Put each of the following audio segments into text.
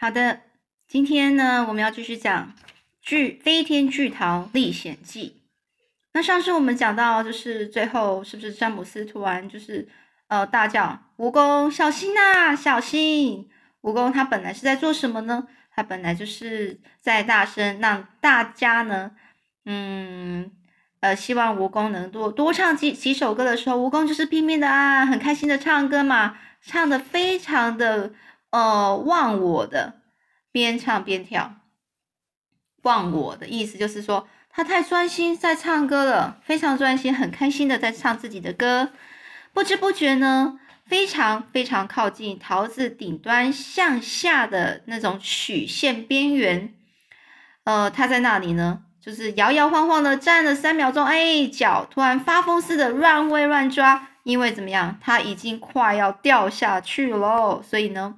好的，今天呢，我们要继续讲《巨飞天巨桃历险记》。那上次我们讲到，就是最后是不是詹姆斯突然就是呃大叫：“蜈蚣，小心呐，小心！”蜈蚣他本来是在做什么呢？他本来就是在大声让大家呢，嗯呃，希望蜈蚣能多多唱几几首歌的时候，蜈蚣就是拼命的啊，很开心的唱歌嘛，唱的非常的呃忘我的，边唱边跳。忘我的意思就是说。他太专心在唱歌了，非常专心，很开心的在唱自己的歌。不知不觉呢，非常非常靠近桃子顶端向下的那种曲线边缘。呃，他在那里呢，就是摇摇晃晃的站了三秒钟，哎，脚突然发疯似的乱挥乱抓，因为怎么样，他已经快要掉下去喽。所以呢，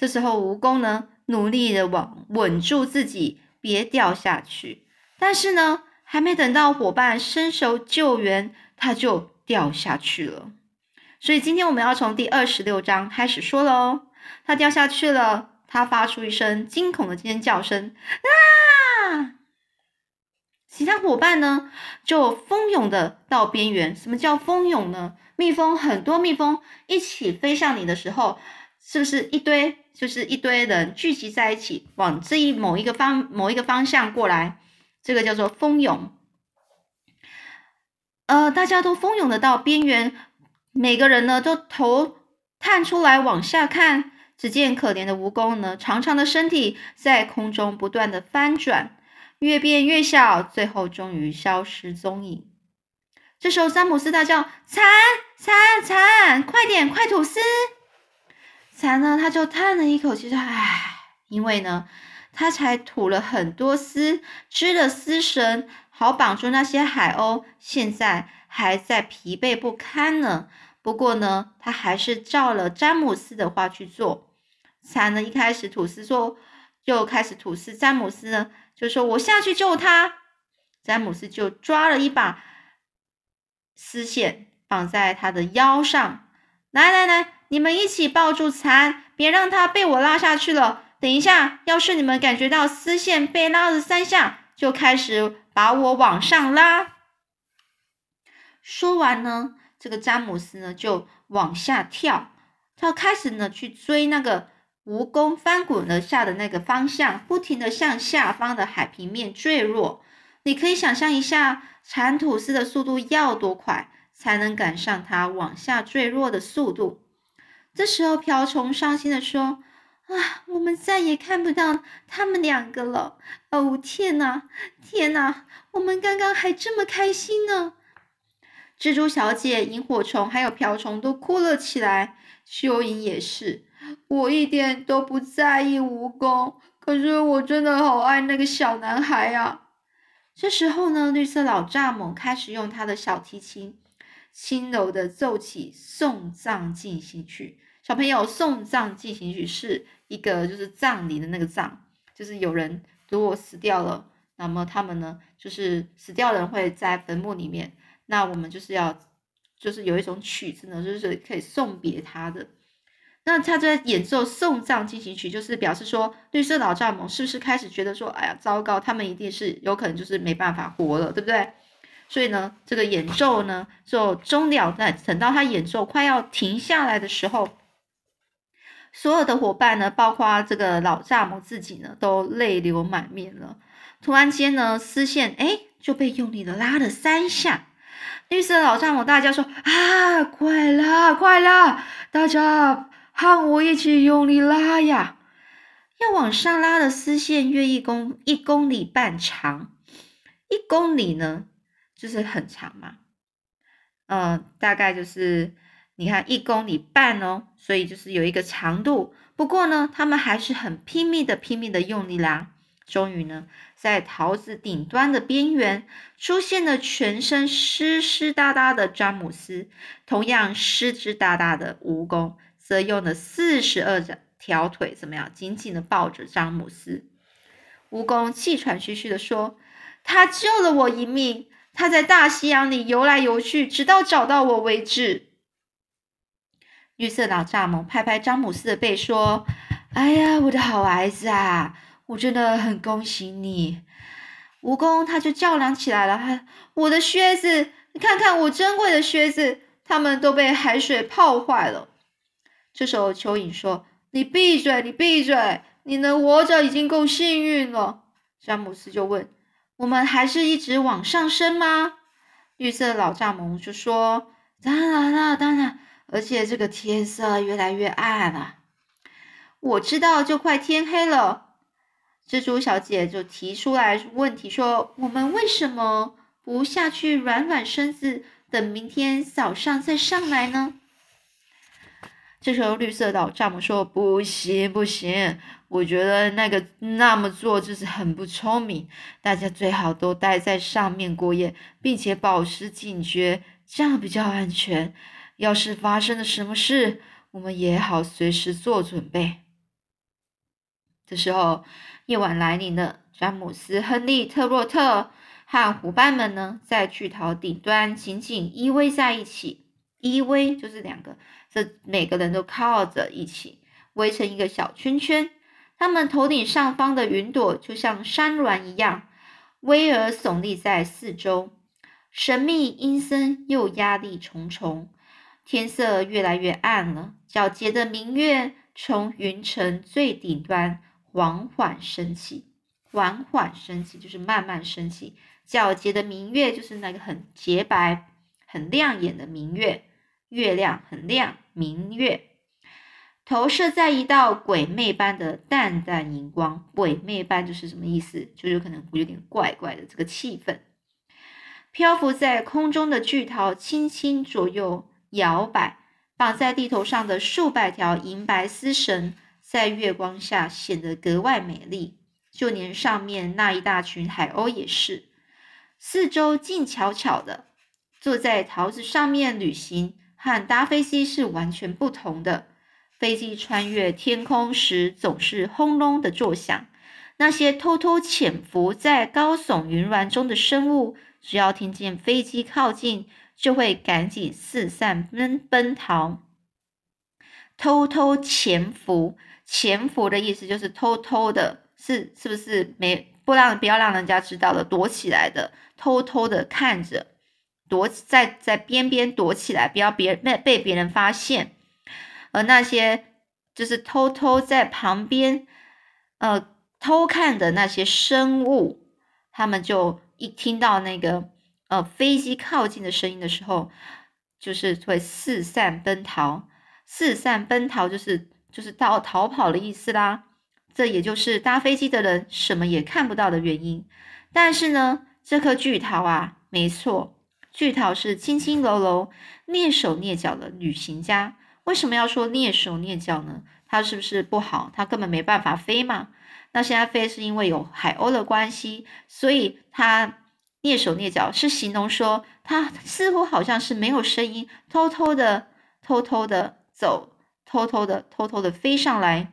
这时候蜈蚣呢，努力的往稳住自己，别掉下去。但是呢，还没等到伙伴伸手救援，它就掉下去了。所以今天我们要从第二十六章开始说了哦。他掉下去了，它发出一声惊恐的尖叫声啊！其他伙伴呢，就蜂拥的到边缘。什么叫蜂拥呢？蜜蜂很多，蜜蜂一起飞向你的时候，是不是一堆？就是一堆人聚集在一起，往这一某一个方某一个方向过来。这个叫做蜂拥，呃，大家都蜂拥的到边缘，每个人呢都头探出来往下看，只见可怜的蜈蚣呢，长长的身体在空中不断的翻转，越变越小，最后终于消失踪影。这时候，詹姆斯大叫：“蚕蚕蚕，快点，快吐丝！”蚕呢，他就叹了一口气说：“唉，因为呢。”他才吐了很多丝，织了丝绳，好绑住那些海鸥。现在还在疲惫不堪呢。不过呢，他还是照了詹姆斯的话去做。蚕呢，一开始吐丝说，就开始吐丝。詹姆斯呢，就说：“我下去救他。”詹姆斯就抓了一把丝线，绑在他的腰上。来来来，你们一起抱住蚕，别让它被我拉下去了。等一下，要是你们感觉到丝线被拉了三下，就开始把我往上拉。说完呢，这个詹姆斯呢就往下跳，他开始呢去追那个蜈蚣翻滚而下的那个方向，不停的向下方的海平面坠落。你可以想象一下，蚕吐丝的速度要多快，才能赶上它往下坠落的速度？这时候，瓢虫伤心的说。啊，我们再也看不到他们两个了！哦，天哪，天哪，我们刚刚还这么开心呢！蜘蛛小姐、萤火虫还有瓢虫都哭了起来，蚯蚓也是。我一点都不在意蜈蚣，可是我真的好爱那个小男孩啊！这时候呢，绿色老蚱蜢开始用他的小提琴，轻柔的奏起送葬进行曲。小朋友，送葬进行曲是。一个就是葬礼的那个葬，就是有人如果死掉了，那么他们呢，就是死掉人会在坟墓里面，那我们就是要，就是有一种曲子呢，就是可以送别他的。那他在演奏送葬进行曲，就是表示说，绿色老蚱蜢是不是开始觉得说，哎呀，糟糕，他们一定是有可能就是没办法活了，对不对？所以呢，这个演奏呢就终了，在等到他演奏快要停下来的时候。所有的伙伴呢，包括这个老蚱蜢自己呢，都泪流满面了。突然间呢，丝线哎就被用力的拉了三下。绿色老蚱蜢大叫说：“啊，快拉，快拉！大家和我一起用力拉呀！要往上拉的丝线约一公一公里半长，一公里呢就是很长嘛。嗯，大概就是。”你看一公里半哦，所以就是有一个长度。不过呢，他们还是很拼命的、拼命的用力啦。终于呢，在桃子顶端的边缘出现了全身湿湿哒哒的詹姆斯，同样湿湿哒哒的蜈蚣则用了四十二条腿，怎么样，紧紧的抱着詹姆斯。蜈蚣气喘吁吁的说：“他救了我一命，他在大西洋里游来游去，直到找到我为止。”绿色老蚱蜢拍拍詹姆斯的背说：“哎呀，我的好孩子啊，我真的很恭喜你！蜈蚣他就叫嚷起来了：“他我的靴子，你看看我珍贵的靴子，他们都被海水泡坏了。”这时候蚯蚓说：“你闭嘴，你闭嘴！你能活着已经够幸运了。”詹姆斯就问：“我们还是一直往上升吗？”绿色老蚱蜢就说：“当然了，当然，而且这个天色越来越暗了。我知道，就快天黑了。”蜘蛛小姐就提出来问题说：“我们为什么不下去软软身子，等明天早上再上来呢？”这时候，绿色岛蚱蜢说：“不行，不行，我觉得那个那么做就是很不聪明。大家最好都待在上面过夜，并且保持警觉，这样比较安全。要是发生了什么事，我们也好随时做准备。”这时候，夜晚来临了，詹姆斯、亨利、特洛特和伙伴们呢，在巨桃顶端紧紧依偎在一起，依偎就是两个。这每个人都靠着一起围成一个小圈圈，他们头顶上方的云朵就像山峦一样，巍峨耸立在四周，神秘阴森又压力重重。天色越来越暗了，皎洁的明月从云层最顶端缓缓升起，缓缓升起就是慢慢升起。皎洁的明月就是那个很洁白、很亮眼的明月。月亮很亮，明月投射在一道鬼魅般的淡淡荧光。鬼魅般就是什么意思？就有可能有点怪怪的这个气氛。漂浮在空中的巨桃轻轻左右摇摆，绑在地头上的数百条银白丝绳在月光下显得格外美丽。就连上面那一大群海鸥也是，四周静悄悄的，坐在桃子上面旅行。和搭飞机是完全不同的。飞机穿越天空时总是轰隆的作响，那些偷偷潜伏在高耸云峦中的生物，只要听见飞机靠近，就会赶紧四散奔奔逃。偷偷潜伏，潜伏的意思就是偷偷的，是是不是没不让不要让人家知道的，躲起来的，偷偷的看着。躲在在边边躲起来，不要别被被别人发现。而那些就是偷偷在旁边呃偷看的那些生物，他们就一听到那个呃飞机靠近的声音的时候，就是会四散奔逃。四散奔逃就是就是逃逃跑的意思啦。这也就是搭飞机的人什么也看不到的原因。但是呢，这颗巨桃啊，没错。巨桃是轻轻柔柔、蹑手蹑脚的旅行家。为什么要说蹑手蹑脚呢？它是不是不好？它根本没办法飞嘛。那现在飞是因为有海鸥的关系，所以它蹑手蹑脚是形容说它似乎好像是没有声音，偷偷的、偷偷的走，偷偷的、偷偷的飞上来，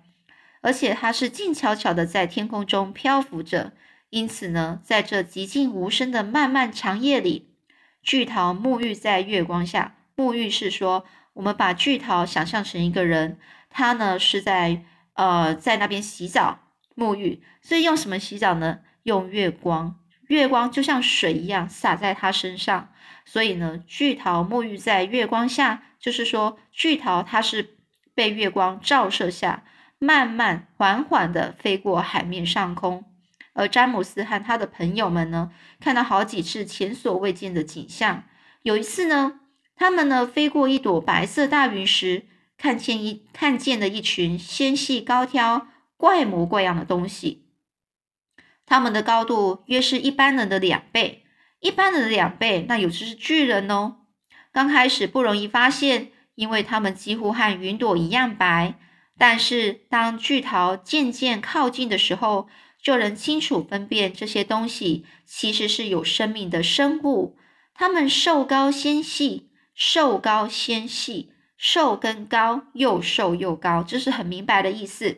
而且它是静悄悄的在天空中漂浮着。因此呢，在这寂静无声的漫漫长夜里。巨桃沐浴在月光下，沐浴是说，我们把巨桃想象成一个人，他呢是在呃在那边洗澡沐浴，所以用什么洗澡呢？用月光，月光就像水一样洒在他身上，所以呢，巨桃沐浴在月光下，就是说巨桃它是被月光照射下，慢慢缓缓的飞过海面上空。而詹姆斯和他的朋友们呢，看到好几次前所未见的景象。有一次呢，他们呢飞过一朵白色大云时，看见一看见了一群纤细高挑、怪模怪样的东西。他们的高度约是一般人的两倍，一般人的两倍，那有只是巨人哦。刚开始不容易发现，因为他们几乎和云朵一样白。但是当巨桃渐渐靠近的时候，就能清楚分辨这些东西其实是有生命的生物。它们瘦高纤细，瘦高纤细，瘦跟高，又瘦又高，这是很明白的意思。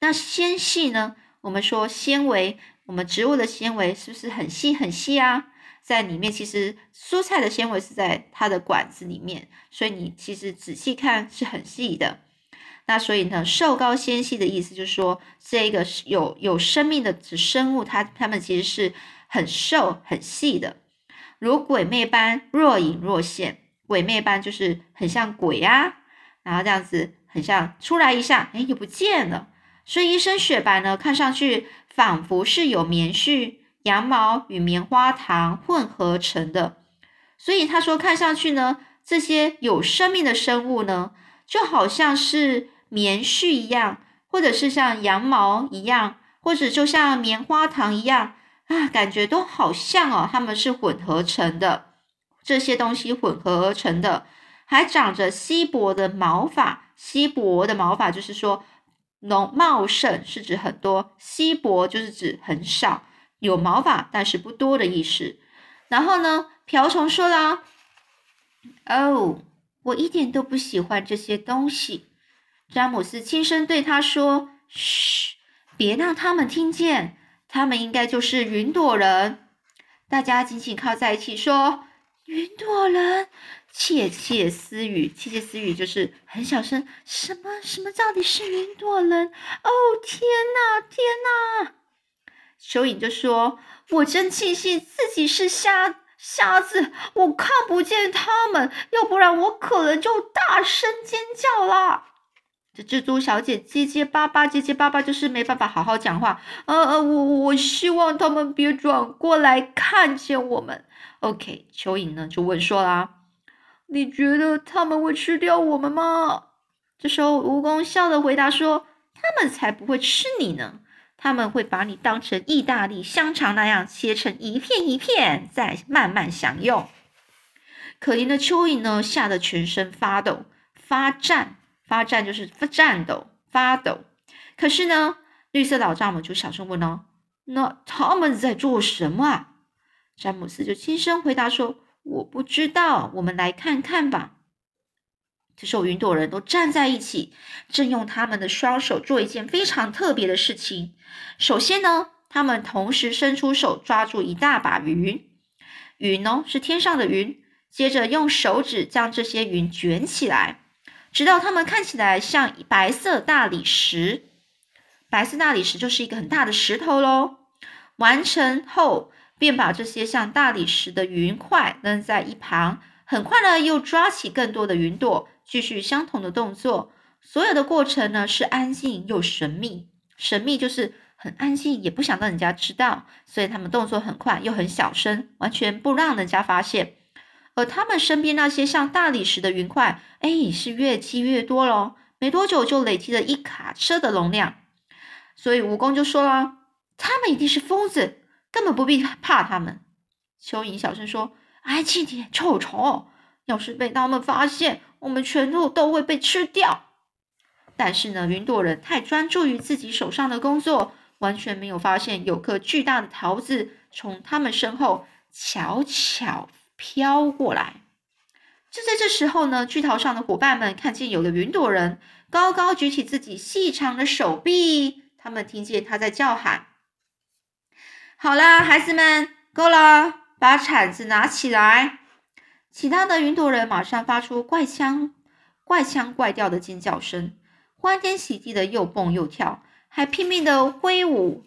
那纤细呢？我们说纤维，我们植物的纤维是不是很细很细啊？在里面，其实蔬菜的纤维是在它的管子里面，所以你其实仔细看是很细的。那所以呢，瘦高纤细的意思就是说，这个有有生命的生物，它它们其实是很瘦很细的，如鬼魅般若隐若现。鬼魅般就是很像鬼啊，然后这样子很像出来一下，哎，又不见了。所以一身雪白呢，看上去仿佛是有棉絮、羊毛与棉花糖混合成的。所以他说，看上去呢，这些有生命的生物呢，就好像是棉絮一样，或者是像羊毛一样，或者就像棉花糖一样啊，感觉都好像哦，它们是混合成的，这些东西混合而成的，还长着稀薄的毛发。稀薄的毛发就是说。浓茂盛是指很多，稀薄就是指很少，有毛发但是不多的意思。然后呢，瓢虫说了：“哦，我一点都不喜欢这些东西。”詹姆斯轻声对他说：“嘘，别让他们听见，他们应该就是云朵人。”大家紧紧靠在一起说：“云朵。”窃窃私语，窃窃私语就是很小声。什么什么？到底是云朵人？哦天哪，天哪！蚯蚓就说：“我真庆幸自己是瞎瞎子，我看不见他们，要不然我可能就大声尖叫了。”这蜘蛛小姐结结巴巴，结结巴巴就是没办法好好讲话。呃呃，我我希望他们别转过来看见我们。OK，蚯蚓呢就问说啦。你觉得他们会吃掉我们吗？这时候，蜈蚣笑着回答说：“他们才不会吃你呢，他们会把你当成意大利香肠那样切成一片一片，再慢慢享用。”可怜的蚯蚓呢，吓得全身发抖、发颤、发颤，就是发颤抖、发抖。可是呢，绿色老丈母就小声问哦：“那他们在做什么啊？”詹姆斯就轻声回答说。我不知道，我们来看看吧。这时候，云朵人都站在一起，正用他们的双手做一件非常特别的事情。首先呢，他们同时伸出手抓住一大把云，云呢是天上的云。接着用手指将这些云卷起来，直到它们看起来像白色大理石。白色大理石就是一个很大的石头喽。完成后。便把这些像大理石的云块扔在一旁，很快呢，又抓起更多的云朵，继续相同的动作。所有的过程呢，是安静又神秘。神秘就是很安静，也不想让人家知道，所以他们动作很快又很小声，完全不让人家发现。而他们身边那些像大理石的云块，哎，是越积越多喽。没多久就累积了一卡车的容量。所以蜈蚣就说了：“他们一定是疯子。”根本不必怕他们。蚯蚓小声说：“安静点，臭虫！要是被他们发现，我们全部都会被吃掉。”但是呢，云朵人太专注于自己手上的工作，完全没有发现有颗巨大的桃子从他们身后悄悄飘过来。就在这时候呢，巨桃上的伙伴们看见有个云朵人高高举起自己细长的手臂，他们听见他在叫喊。好啦，孩子们，够了，把铲子拿起来。其他的云朵人马上发出怪腔、怪腔怪调的尖叫声，欢天喜地的又蹦又跳，还拼命的挥舞、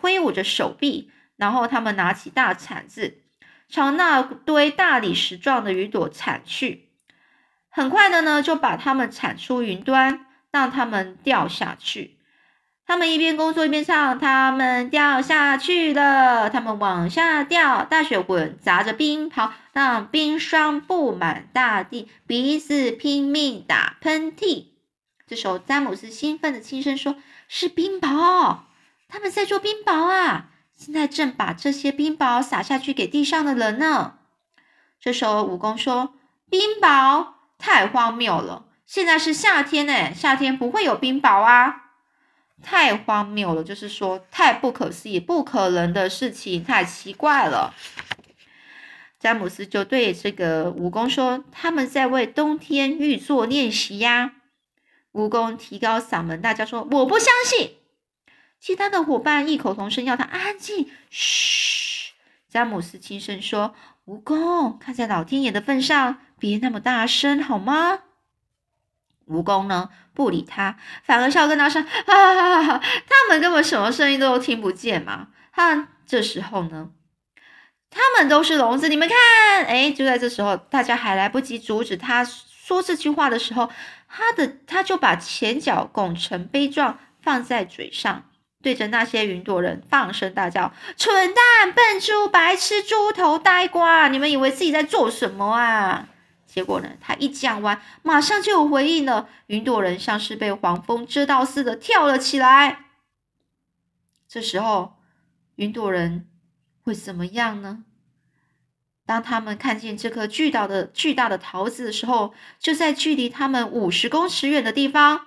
挥舞着手臂。然后他们拿起大铲子，朝那堆大理石状的云朵铲去。很快的呢，就把它们铲出云端，让它们掉下去。他们一边工作一边唱，他们掉下去了，他们往下掉，大雪滚砸着冰雹，让冰霜布满大地，鼻子拼命打喷嚏。这时候，詹姆斯兴奋的轻声说：“是冰雹，他们在做冰雹啊！现在正把这些冰雹撒下去给地上的人呢。”这时候，蜈蚣说：“冰雹太荒谬了，现在是夏天呢，夏天不会有冰雹啊。”太荒谬了，就是说太不可思议、不可能的事情，太奇怪了。詹姆斯就对这个蜈蚣说：“他们在为冬天预做练习呀。”蜈蚣提高嗓门大叫说：“我不相信！”其他的伙伴异口同声要他安静。嘘，詹姆斯轻声说：“蜈蚣，看在老天爷的份上，别那么大声好吗？”蜈蚣呢不理他，反而笑跟他说：“哈哈哈哈！他们根本什么声音都听不见嘛。”他这时候呢，他们都是聋子，你们看，哎，就在这时候，大家还来不及阻止他说这句话的时候，他的他就把前脚拱成杯状放在嘴上，对着那些云朵人放声大叫：“蠢蛋、笨猪、白痴、猪头、呆瓜！你们以为自己在做什么啊？”结果呢？他一讲完，马上就有回应了。云朵人像是被黄蜂蛰到似的跳了起来。这时候，云朵人会怎么样呢？当他们看见这颗巨大的巨大的桃子的时候，就在距离他们五十公尺远的地方，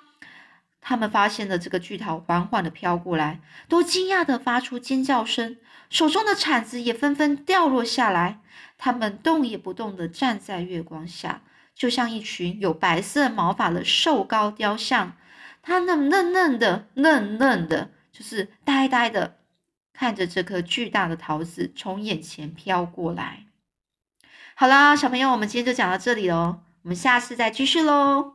他们发现了这个巨桃缓缓的飘过来，都惊讶的发出尖叫声，手中的铲子也纷纷掉落下来。他们动也不动地站在月光下，就像一群有白色毛发的瘦高雕像。他嫩嫩嫩的，嫩嫩的，就是呆呆的看着这颗巨大的桃子从眼前飘过来。好啦，小朋友，我们今天就讲到这里喽，我们下次再继续喽。